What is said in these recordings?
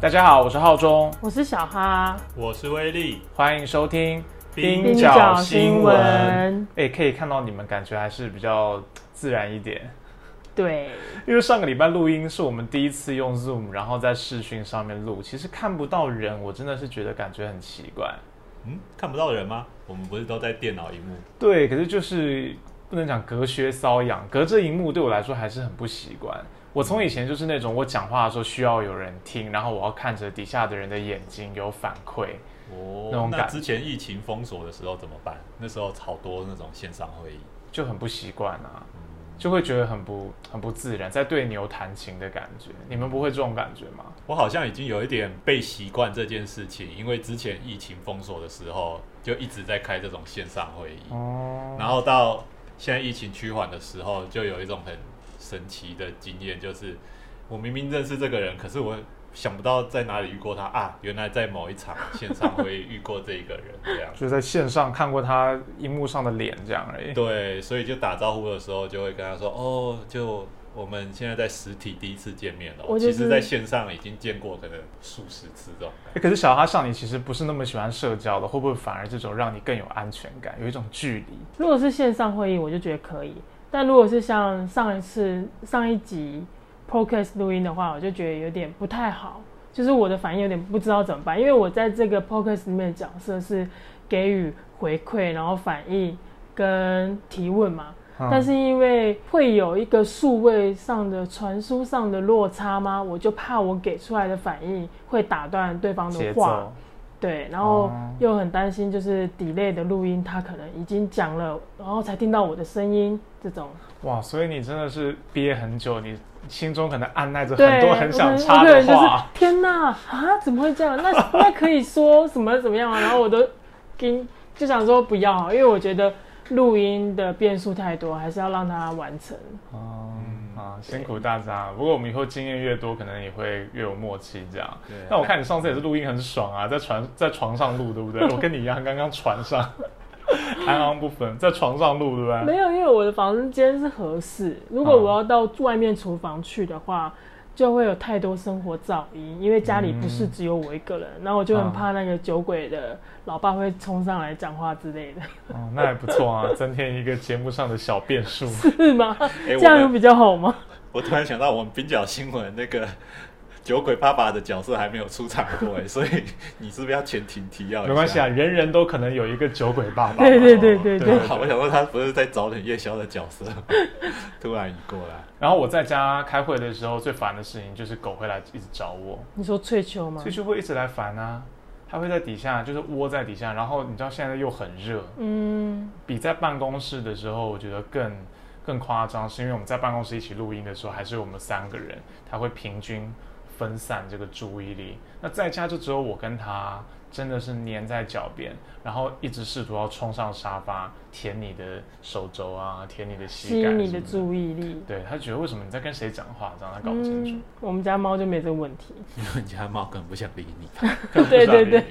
大家好，我是浩中，我是小哈，我是威力，欢迎收听冰角新闻。哎，可以看到你们感觉还是比较自然一点。对，因为上个礼拜录音是我们第一次用 Zoom，然后在视讯上面录，其实看不到人，我真的是觉得感觉很奇怪。嗯，看不到人吗？我们不是都在电脑荧幕？对，可是就是不能讲隔靴搔痒，隔着荧幕对我来说还是很不习惯。我从以前就是那种我讲话的时候需要有人听，然后我要看着底下的人的眼睛有反馈。哦，那那之前疫情封锁的时候怎么办？那时候好多那种线上会议，就很不习惯啊，就会觉得很不很不自然，在对牛弹琴的感觉。你们不会这种感觉吗？我好像已经有一点被习惯这件事情，因为之前疫情封锁的时候就一直在开这种线上会议，哦，然后到现在疫情趋缓的时候，就有一种很。神奇的经验就是，我明明认识这个人，可是我想不到在哪里遇过他啊！原来在某一场线上会遇过这个人，这样就在线上看过他荧幕上的脸这样而已。对，所以就打招呼的时候就会跟他说：“哦，就我们现在在实体第一次见面了。”其实在线上已经见过可能数十次这种。可是小哈像你其实不是那么喜欢社交的，会不会反而这种让你更有安全感，有一种距离？如果是线上会议，我就觉得可以。但如果是像上一次上一集 podcast 录音的话，我就觉得有点不太好，就是我的反应有点不知道怎么办，因为我在这个 podcast 里面的角色是给予回馈，然后反应跟提问嘛。但是因为会有一个数位上的传输上的落差吗？我就怕我给出来的反应会打断对方的话。对，然后又很担心，就是 delay 的录音，他可能已经讲了，然后才听到我的声音，这种。哇，所以你真的是憋很久，你心中可能按耐着很多很想插的话。天哪，啊，怎么会这样？那 那可以说什么怎么样啊？然后我都跟就想说不要，因为我觉得录音的变数太多，还是要让它完成。哦。啊，辛苦大家！不过我们以后经验越多，可能也会越有默契这样。那我看你上次也是录音很爽啊，在床在床上录，对不对？我跟你一样，刚刚床上，安安不分，在床上录，对不对？没有，因为我的房间是合适。如果我要到外面厨房去的话。就会有太多生活噪音，因为家里不是只有我一个人，然后我就很怕那个酒鬼的老爸会冲上来讲话之类的。哦，那还不错啊，增添一个节目上的小变数，是吗？这样有比较好吗？我突然想到，我们冰角新闻那个。酒鬼爸爸的角色还没有出场过哎，所以 你是不是要前庭提要？没关系啊，人人都可能有一个酒鬼爸爸。对对对对对。好，我想说他不是在找点夜宵的角色，突然移过来。然后我在家开会的时候，最烦的事情就是狗会来一直找我。你说翠秋吗？翠秋会一直来烦啊，它会在底下，就是窝在底下。然后你知道现在又很热，嗯，比在办公室的时候，我觉得更更夸张，是因为我们在办公室一起录音的时候，还是我们三个人，他会平均。分散这个注意力，那在家就只有我跟他，真的是黏在脚边，然后一直试图要冲上沙发舔你的手肘啊，舔你的膝盖，吸引你的注意力。对他觉得为什么你在跟谁讲话，让他搞不清楚。我们家猫就没这个问题，因为你家猫根本不想理你。对对对。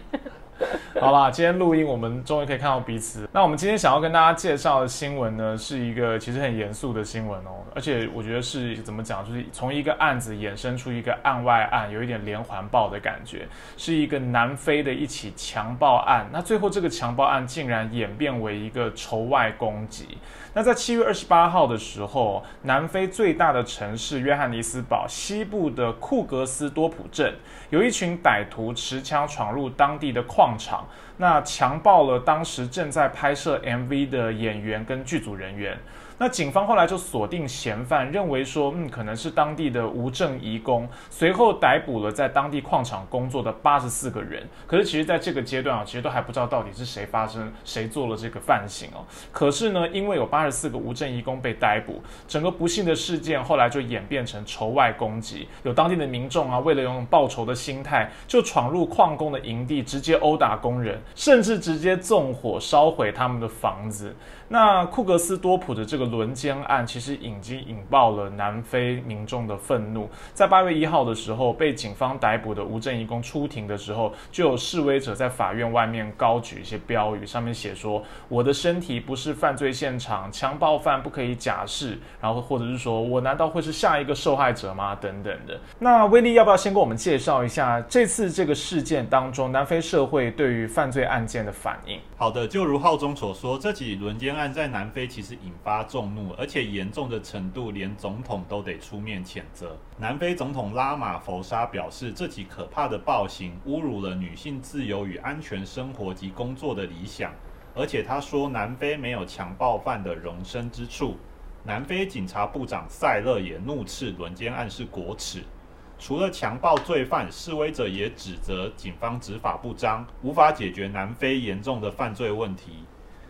好啦，今天录音，我们终于可以看到彼此。那我们今天想要跟大家介绍的新闻呢，是一个其实很严肃的新闻哦，而且我觉得是怎么讲，就是从一个案子衍生出一个案外案，有一点连环爆的感觉，是一个南非的一起强暴案。那最后这个强暴案竟然演变为一个仇外攻击。那在七月二十八号的时候，南非最大的城市约翰尼斯堡西部的库格斯多普镇，有一群歹徒持枪闯入当地的矿场，那强暴了当时正在拍摄 MV 的演员跟剧组人员。那警方后来就锁定嫌犯，认为说，嗯，可能是当地的无证移工，随后逮捕了在当地矿场工作的八十四个人。可是，其实在这个阶段啊，其实都还不知道到底是谁发生、谁做了这个犯行哦。可是呢，因为有八十四个无证移工被逮捕，整个不幸的事件后来就演变成仇外攻击。有当地的民众啊，为了用报仇的心态，就闯入矿工的营地，直接殴打工人，甚至直接纵火烧毁他们的房子。那库格斯多普的这个轮奸案其实已经引爆了南非民众的愤怒。在八月一号的时候，被警方逮捕的吴正义公出庭的时候，就有示威者在法院外面高举一些标语，上面写说：“我的身体不是犯罪现场，强暴犯不可以假释。”然后或者是说我难道会是下一个受害者吗？等等的。那威利要不要先跟我们介绍一下这次这个事件当中南非社会对于犯罪案件的反应？好的，就如浩中所说，这起轮奸案在南非其实引发众怒，而且严重的程度连总统都得出面谴责。南非总统拉马福沙表示，这起可怕的暴行侮辱了女性自由与安全生活及工作的理想，而且他说南非没有强暴犯的容身之处。南非警察部长塞勒也怒斥轮奸案是国耻。除了强暴罪犯，示威者也指责警方执法不彰，无法解决南非严重的犯罪问题。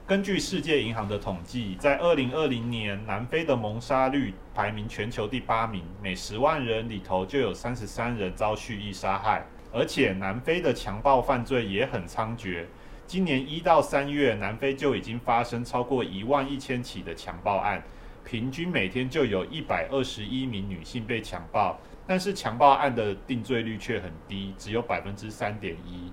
根据世界银行的统计，在二零二零年，南非的谋杀率排名全球第八名，每十万人里头就有三十三人遭蓄意杀害。而且，南非的强暴犯罪也很猖獗。今年一到三月，南非就已经发生超过一万一千起的强暴案，平均每天就有一百二十一名女性被强暴。但是强暴案的定罪率却很低，只有百分之三点一。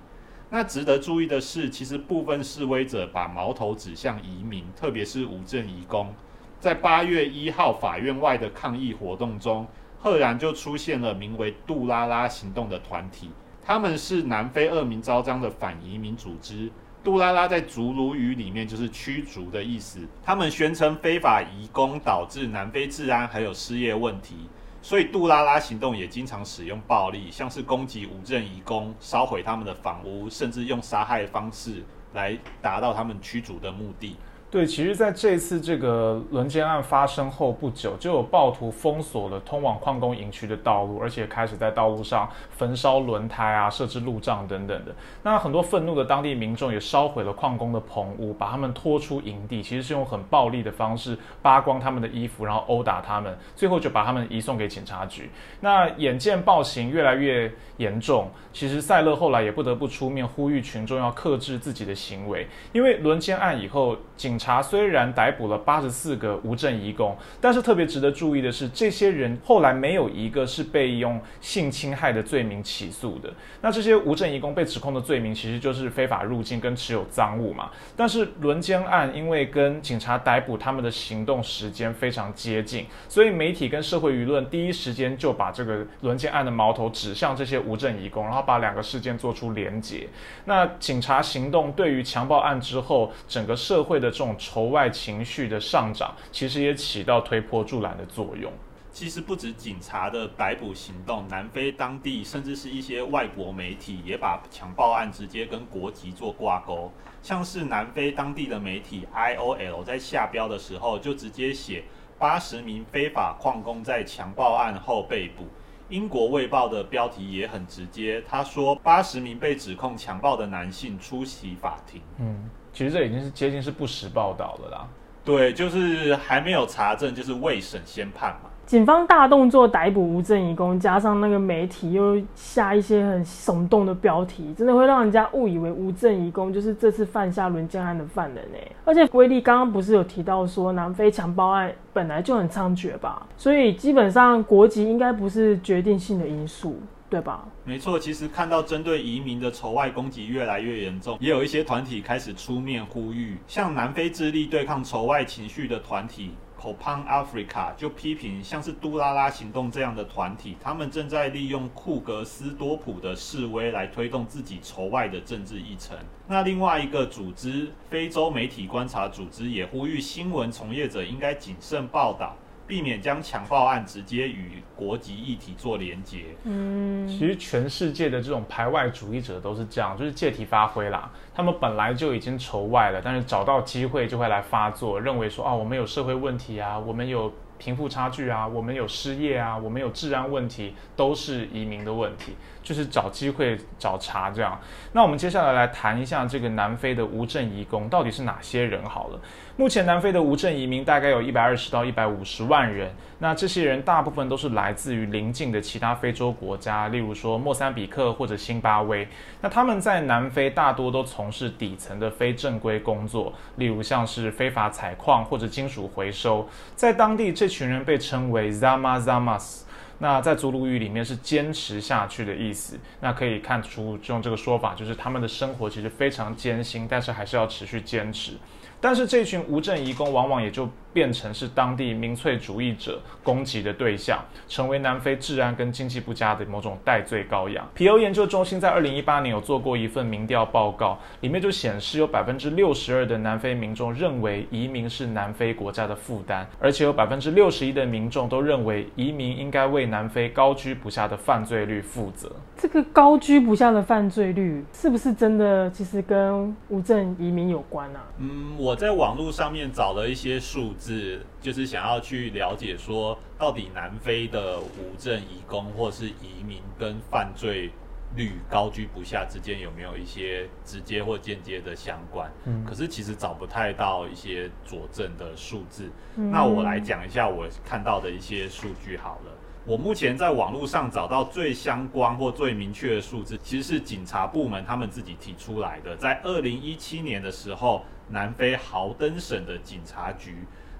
那值得注意的是，其实部分示威者把矛头指向移民，特别是无证移工。在八月一号法院外的抗议活动中，赫然就出现了名为“杜拉拉行动”的团体，他们是南非恶名昭彰的反移民组织。杜拉拉在祖鲁语里面就是驱逐的意思。他们宣称非法移工导致南非治安还有失业问题。所以杜拉拉行动也经常使用暴力，像是攻击无证移工、烧毁他们的房屋，甚至用杀害的方式来达到他们驱逐的目的。对，其实在这次这个轮奸案发生后不久，就有暴徒封锁了通往矿工营区的道路，而且开始在道路上焚烧轮胎啊，设置路障等等的。那很多愤怒的当地民众也烧毁了矿工的棚屋，把他们拖出营地，其实是用很暴力的方式扒光他们的衣服，然后殴打他们，最后就把他们移送给警察局。那眼见暴行越来越严重，其实塞勒后来也不得不出面呼吁群众要克制自己的行为，因为轮奸案以后，警警察虽然逮捕了八十四个无证移工，但是特别值得注意的是，这些人后来没有一个是被用性侵害的罪名起诉的。那这些无证移工被指控的罪名其实就是非法入境跟持有赃物嘛。但是轮奸案因为跟警察逮捕他们的行动时间非常接近，所以媒体跟社会舆论第一时间就把这个轮奸案的矛头指向这些无证移工，然后把两个事件做出连结。那警察行动对于强暴案之后整个社会的这种。仇外情绪的上涨，其实也起到推波助澜的作用。其实不止警察的逮捕行动，南非当地甚至是一些外国媒体也把强暴案直接跟国籍做挂钩。像是南非当地的媒体 IOL 在下标的时候，就直接写八十名非法矿工在强暴案后被捕。英国卫报的标题也很直接，他说八十名被指控强暴的男性出席法庭。嗯。其实这已经是接近是不实报道了啦。对，就是还没有查证，就是未审先判嘛。警方大动作逮捕无证移工，加上那个媒体又下一些很耸动的标题，真的会让人家误以为无证移工就是这次犯下轮奸案的犯人呢。而且威利刚刚不是有提到说南非强暴案本来就很猖獗吧？所以基本上国籍应该不是决定性的因素。对吧？没错，其实看到针对移民的仇外攻击越来越严重，也有一些团体开始出面呼吁，像南非致力对抗仇外情绪的团体 Copan Africa 就批评，像是杜拉拉行动这样的团体，他们正在利用库格斯多普的示威来推动自己仇外的政治议程。那另外一个组织非洲媒体观察组织也呼吁新闻从业者应该谨慎报道。避免将强暴案直接与国籍议题做连接。嗯，其实全世界的这种排外主义者都是这样，就是借题发挥啦。他们本来就已经仇外了，但是找到机会就会来发作，认为说啊，我们有社会问题啊，我们有。贫富差距啊，我们有失业啊，我们有治安问题，都是移民的问题，就是找机会找茬这样。那我们接下来来谈一下这个南非的无证移工到底是哪些人好了。目前南非的无证移民大概有一百二十到一百五十万人。那这些人大部分都是来自于邻近的其他非洲国家，例如说莫桑比克或者辛巴威。那他们在南非大多都从事底层的非正规工作，例如像是非法采矿或者金属回收。在当地，这群人被称为 Zama Zamas。那在祖鲁语里面是坚持下去的意思。那可以看出，用这个说法，就是他们的生活其实非常艰辛，但是还是要持续坚持。但是这群无证移工往往也就。变成是当地民粹主义者攻击的对象，成为南非治安跟经济不佳的某种代罪羔羊。皮尤研究中心在二零一八年有做过一份民调报告，里面就显示有百分之六十二的南非民众认为移民是南非国家的负担，而且有百分之六十一的民众都认为移民应该为南非高居不下的犯罪率负责。这个高居不下的犯罪率是不是真的？其实跟无证移民有关啊？嗯，我在网络上面找了一些数字。是，就是想要去了解说，到底南非的无证移工或是移民跟犯罪率高居不下之间有没有一些直接或间接的相关？嗯，可是其实找不太到一些佐证的数字。那我来讲一下我看到的一些数据好了。我目前在网络上找到最相关或最明确的数字，其实是警察部门他们自己提出来的。在二零一七年的时候，南非豪登省的警察局。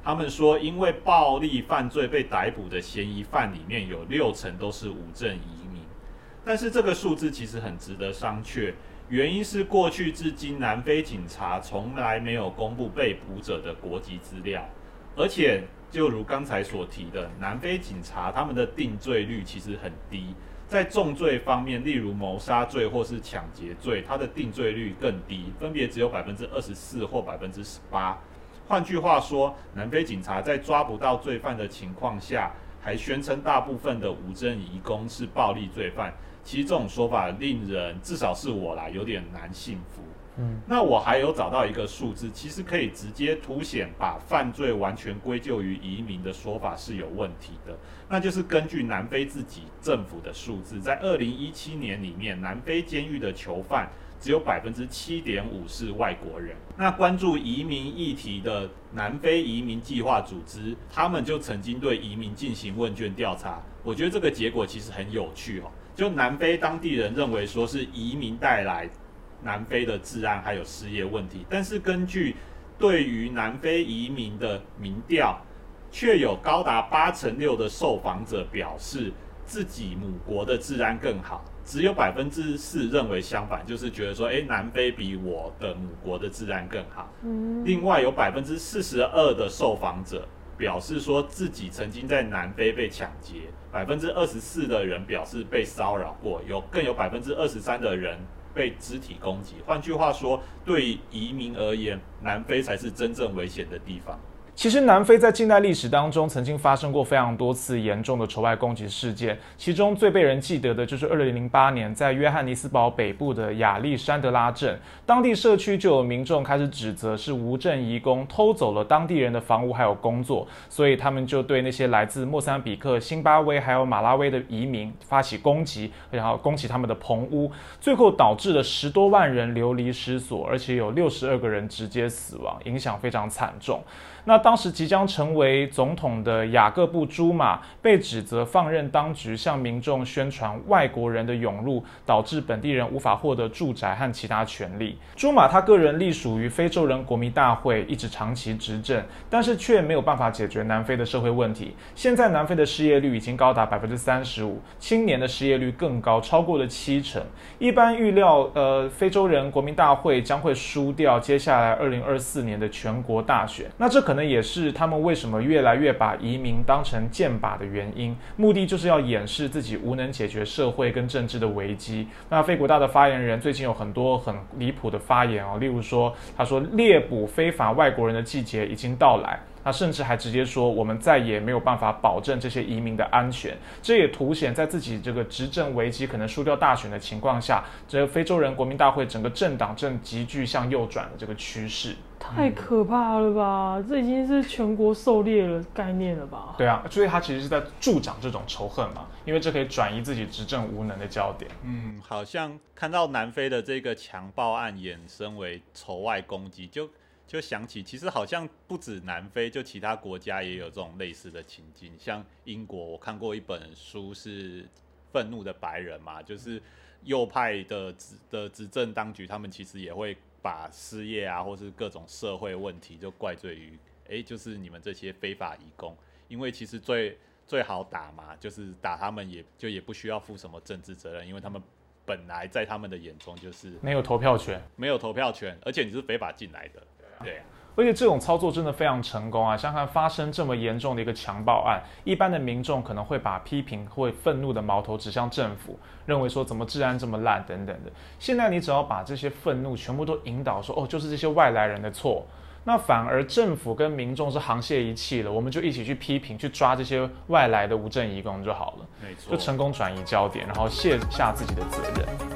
他们说，因为暴力犯罪被逮捕的嫌疑犯里面有六成都是无证移民，但是这个数字其实很值得商榷，原因是过去至今南非警察从来没有公布被捕者的国籍资料，而且就如刚才所提的，南非警察他们的定罪率其实很低，在重罪方面，例如谋杀罪或是抢劫罪，它的定罪率更低，分别只有百分之二十四或百分之十八。换句话说，南非警察在抓不到罪犯的情况下，还宣称大部分的无证移工是暴力罪犯。其实这种说法令人，至少是我啦，有点难信服。嗯，那我还有找到一个数字，其实可以直接凸显把犯罪完全归咎于移民的说法是有问题的。那就是根据南非自己政府的数字，在二零一七年里面，南非监狱的囚犯。只有百分之七点五是外国人。那关注移民议题的南非移民计划组织，他们就曾经对移民进行问卷调查。我觉得这个结果其实很有趣哦。就南非当地人认为说是移民带来南非的治安还有失业问题，但是根据对于南非移民的民调，却有高达八成六的受访者表示自己母国的治安更好。只有百分之四认为相反，就是觉得说，哎，南非比我的母国的治安更好。嗯。另外有百分之四十二的受访者表示说自己曾经在南非被抢劫，百分之二十四的人表示被骚扰过，有更有百分之二十三的人被肢体攻击。换句话说，对移民而言，南非才是真正危险的地方。其实南非在近代历史当中曾经发生过非常多次严重的仇外攻击事件，其中最被人记得的就是二零零八年在约翰尼斯堡北部的亚历山德拉镇，当地社区就有民众开始指责是无证移工偷走了当地人的房屋还有工作，所以他们就对那些来自莫桑比克、辛巴威还有马拉维的移民发起攻击，然后攻击他们的棚屋，最后导致了十多万人流离失所，而且有六十二个人直接死亡，影响非常惨重。那当时即将成为总统的雅各布·朱马被指责放任当局向民众宣传外国人的涌入，导致本地人无法获得住宅和其他权利。朱马他个人隶属于非洲人国民大会，一直长期执政，但是却没有办法解决南非的社会问题。现在南非的失业率已经高达百分之三十五，青年的失业率更高，超过了七成。一般预料，呃，非洲人国民大会将会输掉接下来二零二四年的全国大选。那这可。可能也也是他们为什么越来越把移民当成箭靶的原因，目的就是要掩饰自己无能解决社会跟政治的危机。那非国大的发言人最近有很多很离谱的发言哦，例如说，他说猎捕非法外国人的季节已经到来。他甚至还直接说，我们再也没有办法保证这些移民的安全。这也凸显在自己这个执政危机可能输掉大选的情况下，这个非洲人国民大会整个政党正急剧向右转的这个趋势。太可怕了吧！这已经是全国狩猎的概念了吧？对啊，所以他其实是在助长这种仇恨嘛，因为这可以转移自己执政无能的焦点。嗯，好像看到南非的这个强暴案衍生为仇外攻击，就。就想起，其实好像不止南非，就其他国家也有这种类似的情境。像英国，我看过一本书是《愤怒的白人》嘛，就是右派的执的执政当局，他们其实也会把失业啊，或是各种社会问题，就怪罪于，哎，就是你们这些非法移工，因为其实最最好打嘛，就是打他们，也就也不需要负什么政治责任，因为他们本来在他们的眼中就是没有投票权，没有投票权，而且你是非法进来的。对，而且这种操作真的非常成功啊！像看发生这么严重的一个强暴案，一般的民众可能会把批评或愤怒的矛头指向政府，认为说怎么治安这么烂等等的。现在你只要把这些愤怒全部都引导说，哦，就是这些外来人的错，那反而政府跟民众是沆瀣一气了，我们就一起去批评、去抓这些外来的无证移工就好了，没错，就成功转移焦点，然后卸下自己的责任。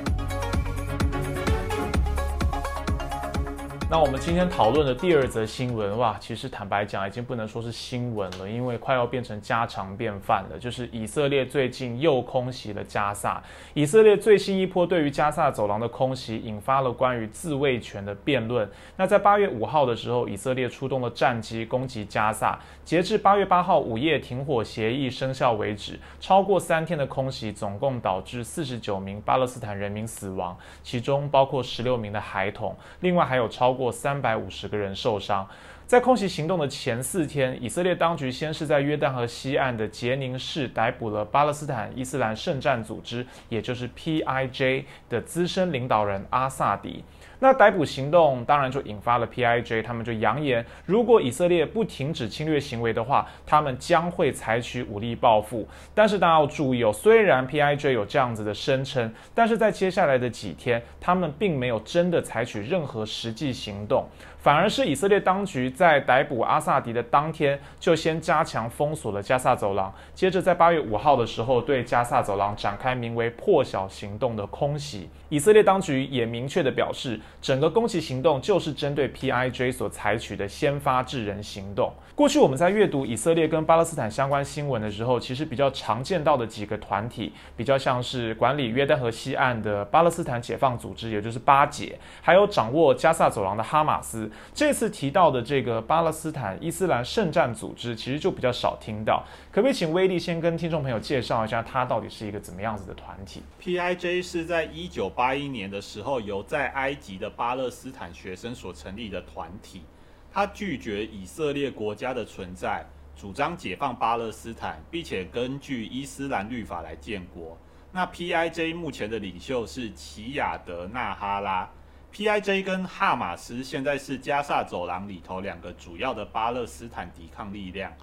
那我们今天讨论的第二则新闻，哇，其实坦白讲，已经不能说是新闻了，因为快要变成家常便饭了。就是以色列最近又空袭了加萨，以色列最新一波对于加萨走廊的空袭，引发了关于自卫权的辩论。那在八月五号的时候，以色列出动了战机攻击加萨，截至八月八号午夜停火协议生效为止，超过三天的空袭，总共导致四十九名巴勒斯坦人民死亡，其中包括十六名的孩童，另外还有超。过三百五十个人受伤。在空袭行动的前四天，以色列当局先是在约旦河西岸的杰宁市逮捕了巴勒斯坦伊斯兰圣战组织，也就是 PIJ 的资深领导人阿萨迪。那逮捕行动当然就引发了 PIJ，他们就扬言，如果以色列不停止侵略行为的话，他们将会采取武力报复。但是大家要注意哦，虽然 PIJ 有这样子的声称，但是在接下来的几天，他们并没有真的采取任何实际行动。反而是以色列当局在逮捕阿萨迪的当天，就先加强封锁了加萨走廊，接着在八月五号的时候，对加萨走廊展开名为“破晓行动”的空袭。以色列当局也明确的表示，整个攻击行动就是针对 PIJ 所采取的先发制人行动。过去我们在阅读以色列跟巴勒斯坦相关新闻的时候，其实比较常见到的几个团体，比较像是管理约旦河西岸的巴勒斯坦解放组织，也就是巴解，还有掌握加萨走廊的哈马斯。这次提到的这个巴勒斯坦伊斯兰圣战组织，其实就比较少听到。可不可以请威利先跟听众朋友介绍一下，它到底是一个怎么样子的团体？PIJ 是在一九八一年的时候，由在埃及的巴勒斯坦学生所成立的团体。他拒绝以色列国家的存在，主张解放巴勒斯坦，并且根据伊斯兰律法来建国。那 PIJ 目前的领袖是齐亚德纳哈拉。P.I.J. 跟哈马斯现在是加萨走廊里头两个主要的巴勒斯坦抵抗力量。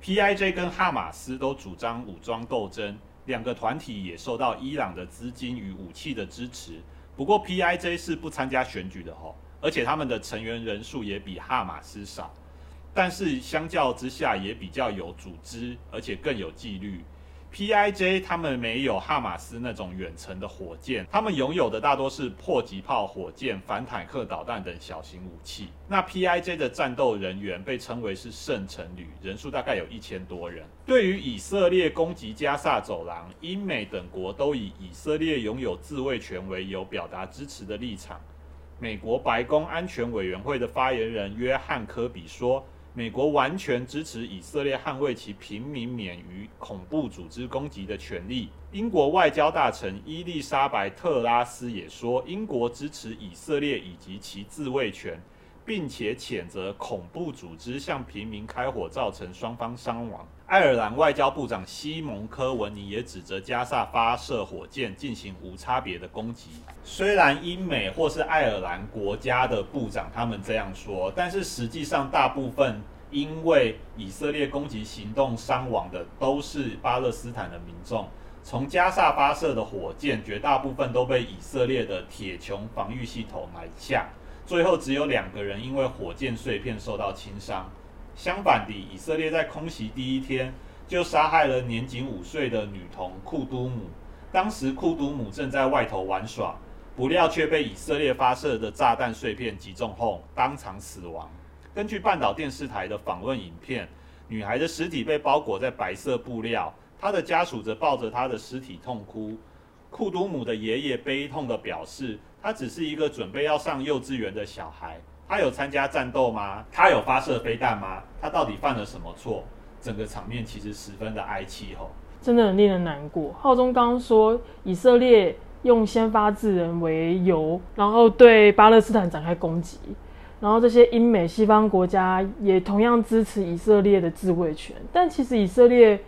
P.I.J. 跟哈马斯都主张武装斗争，两个团体也受到伊朗的资金与武器的支持。不过 P.I.J. 是不参加选举的吼，而且他们的成员人数也比哈马斯少，但是相较之下也比较有组织，而且更有纪律。P.I.J. 他们没有哈马斯那种远程的火箭，他们拥有的大多是迫击炮、火箭、反坦克导弹等小型武器。那 P.I.J. 的战斗人员被称为是圣城旅，人数大概有一千多人。对于以色列攻击加萨走廊，英美等国都以以色列拥有自卫权为由表达支持的立场。美国白宫安全委员会的发言人约翰科比说。美国完全支持以色列捍卫其平民免于恐怖组织攻击的权利。英国外交大臣伊丽莎白特拉斯也说，英国支持以色列以及其自卫权。并且谴责恐怖组织向平民开火，造成双方伤亡。爱尔兰外交部长西蒙科文尼也指责加萨发射火箭进行无差别的攻击。虽然英美或是爱尔兰国家的部长他们这样说，但是实际上大部分因为以色列攻击行动伤亡的都是巴勒斯坦的民众。从加萨发射的火箭，绝大部分都被以色列的铁穹防御系统拦下。最后只有两个人因为火箭碎片受到轻伤。相反地，以色列在空袭第一天就杀害了年仅五岁的女童库都姆。当时库都姆正在外头玩耍，不料却被以色列发射的炸弹碎片击中后当场死亡。根据半岛电视台的访问影片，女孩的尸体被包裹在白色布料，她的家属则抱着她的尸体痛哭。库都姆的爷爷悲痛地表示。他只是一个准备要上幼稚园的小孩，他有参加战斗吗？他有发射飞弹吗？他到底犯了什么错？整个场面其实十分的哀戚吼，真的很令人难过。浩中刚刚说以色列用先发制人为由，然后对巴勒斯坦展开攻击，然后这些英美西方国家也同样支持以色列的自卫权，但其实以色列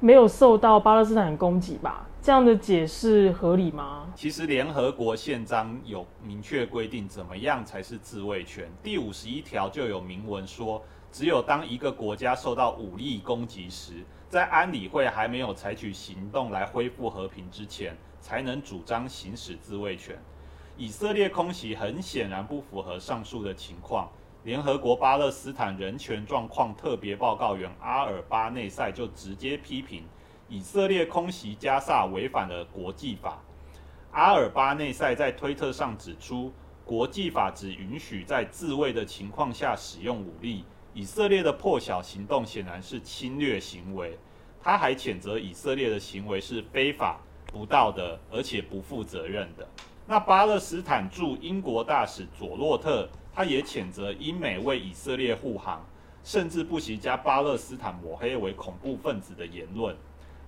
没有受到巴勒斯坦攻击吧？这样的解释合理吗？其实联合国宪章有明确规定，怎么样才是自卫权？第五十一条就有明文说，只有当一个国家受到武力攻击时，在安理会还没有采取行动来恢复和平之前，才能主张行使自卫权。以色列空袭很显然不符合上述的情况。联合国巴勒斯坦人权状况特别报告员阿尔巴内塞就直接批评。以色列空袭加萨违反了国际法。阿尔巴内塞在推特上指出，国际法只允许在自卫的情况下使用武力。以色列的破晓行动显然是侵略行为。他还谴责以色列的行为是非法、不道德，而且不负责任的。那巴勒斯坦驻英国大使佐洛特，他也谴责英美为以色列护航，甚至不惜将巴勒斯坦抹黑为恐怖分子的言论。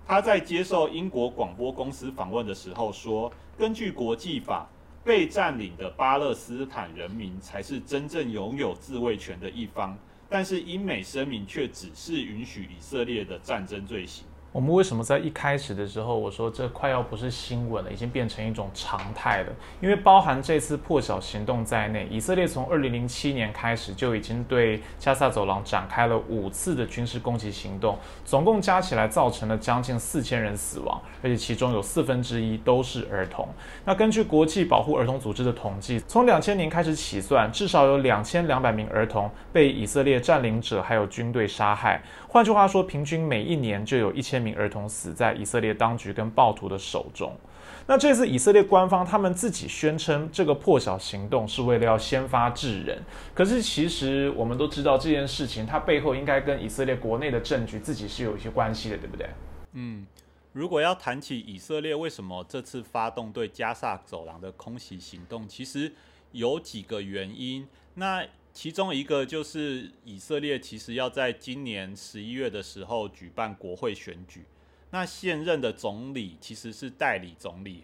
他在接受英国广播公司访问的时候说：“根据国际法，被占领的巴勒斯坦人民才是真正拥有自卫权的一方，但是英美声明却只是允许以色列的战争罪行。”我们为什么在一开始的时候我说这快要不是新闻了，已经变成一种常态了？因为包含这次破晓行动在内，以色列从二零零七年开始就已经对加萨走廊展开了五次的军事攻击行动，总共加起来造成了将近四千人死亡，而且其中有四分之一都是儿童。那根据国际保护儿童组织的统计，从两千年开始起算，至少有两千两百名儿童被以色列占领者还有军队杀害。换句话说，平均每一年就有一千名儿童死在以色列当局跟暴徒的手中。那这次以色列官方他们自己宣称这个破晓行动是为了要先发制人，可是其实我们都知道这件事情它背后应该跟以色列国内的政局自己是有一些关系的，对不对？嗯，如果要谈起以色列为什么这次发动对加萨走廊的空袭行动，其实有几个原因。那其中一个就是以色列其实要在今年十一月的时候举办国会选举，那现任的总理其实是代理总理，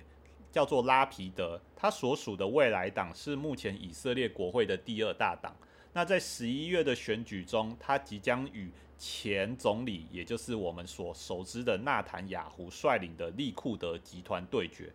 叫做拉皮德，他所属的未来党是目前以色列国会的第二大党。那在十一月的选举中，他即将与前总理，也就是我们所熟知的纳坦雅胡率领的利库德集团对决。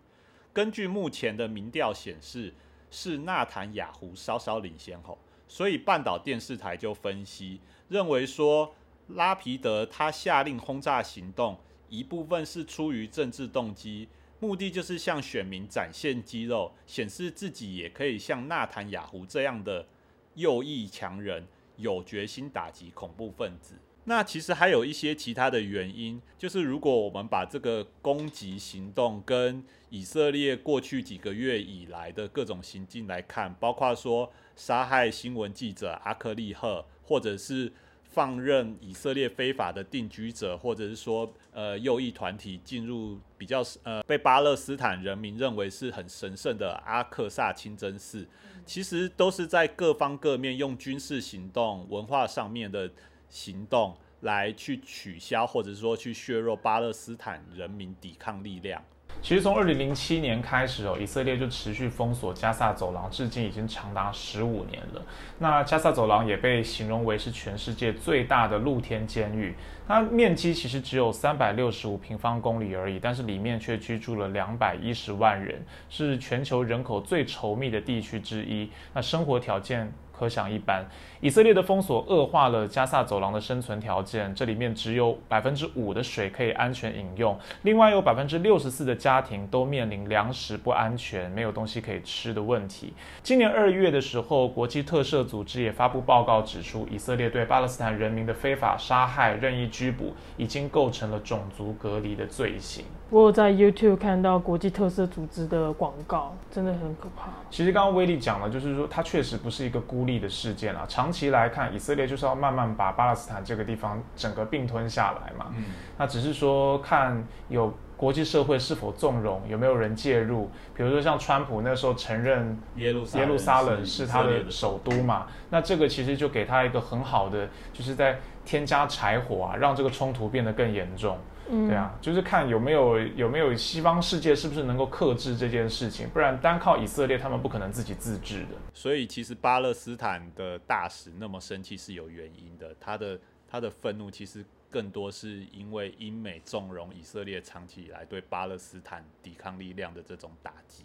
根据目前的民调显示，是纳坦雅胡稍稍领先后。所以半岛电视台就分析认为说，拉皮德他下令轰炸行动，一部分是出于政治动机，目的就是向选民展现肌肉，显示自己也可以像纳坦雅胡这样的右翼强人，有决心打击恐怖分子。那其实还有一些其他的原因，就是如果我们把这个攻击行动跟以色列过去几个月以来的各种行径来看，包括说。杀害新闻记者阿克利赫，或者是放任以色列非法的定居者，或者是说呃右翼团体进入比较呃被巴勒斯坦人民认为是很神圣的阿克萨清真寺，其实都是在各方各面用军事行动、文化上面的行动来去取消，或者说去削弱巴勒斯坦人民抵抗力量。其实从二零零七年开始哦，以色列就持续封锁加萨走廊，至今已经长达十五年了。那加萨走廊也被形容为是全世界最大的露天监狱，它面积其实只有三百六十五平方公里而已，但是里面却居住了两百一十万人，是全球人口最稠密的地区之一。那生活条件。可想一般，以色列的封锁恶化了加萨走廊的生存条件。这里面只有百分之五的水可以安全饮用，另外有百分之六十四的家庭都面临粮食不安全、没有东西可以吃的问题。今年二月的时候，国际特赦组织也发布报告指出，以色列对巴勒斯坦人民的非法杀害、任意拘捕，已经构成了种族隔离的罪行。我有在 YouTube 看到国际特色组织的广告，真的很可怕。其实刚刚威利讲了，就是说它确实不是一个孤立的事件啊。长期来看，以色列就是要慢慢把巴勒斯坦这个地方整个并吞下来嘛。嗯，那只是说看有国际社会是否纵容，有没有人介入？比如说像川普那时候承认耶路耶路撒冷是是他的首都嘛，那这个其实就给他一个很好的，就是在添加柴火啊，让这个冲突变得更严重。对啊，就是看有没有有没有西方世界是不是能够克制这件事情，不然单靠以色列，他们不可能自己自治的。所以其实巴勒斯坦的大使那么生气是有原因的，他的他的愤怒其实更多是因为英美纵容以色列长期以来对巴勒斯坦抵抗力量的这种打击。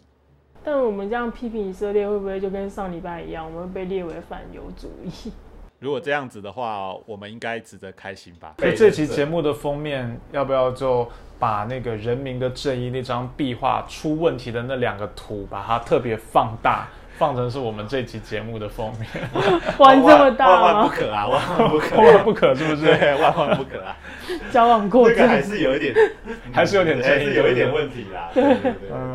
但我们这样批评以色列，会不会就跟上礼拜一样，我们被列为反犹主义？如果这样子的话，我们应该值得开心吧？所以这期节目的封面要不要就把那个人民的正义那张壁画出问题的那两个图，把它特别放大？放成是我们这期节目的封面，玩这么大万万不可啊！万万不可，万万不可，是不是？万万不可啊！交往过这个还是有一点，还是有点还是有一点问题啦。对对对，嗯，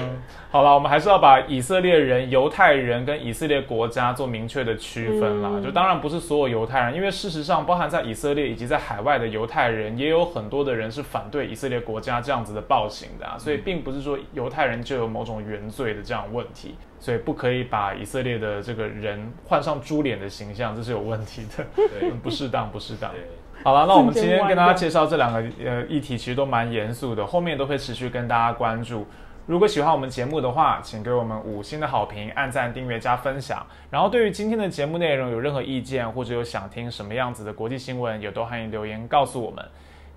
好了，我们还是要把以色列人、犹太人跟以色列国家做明确的区分啦。就当然不是所有犹太人，因为事实上，包含在以色列以及在海外的犹太人，也有很多的人是反对以色列国家这样子的暴行的啊。所以并不是说犹太人就有某种原罪的这样问题。所以不可以把以色列的这个人换上猪脸的形象，这是有问题的，不适当，不适当。好了，那我们今天跟大家介绍这两个呃议题，其实都蛮严肃的，后面都会持续跟大家关注。如果喜欢我们节目的话，请给我们五星的好评、按赞、订阅、加分享。然后对于今天的节目内容有任何意见，或者有想听什么样子的国际新闻，也都欢迎留言告诉我们。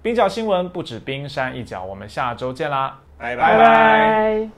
冰角新闻不止冰山一角，我们下周见啦，拜拜。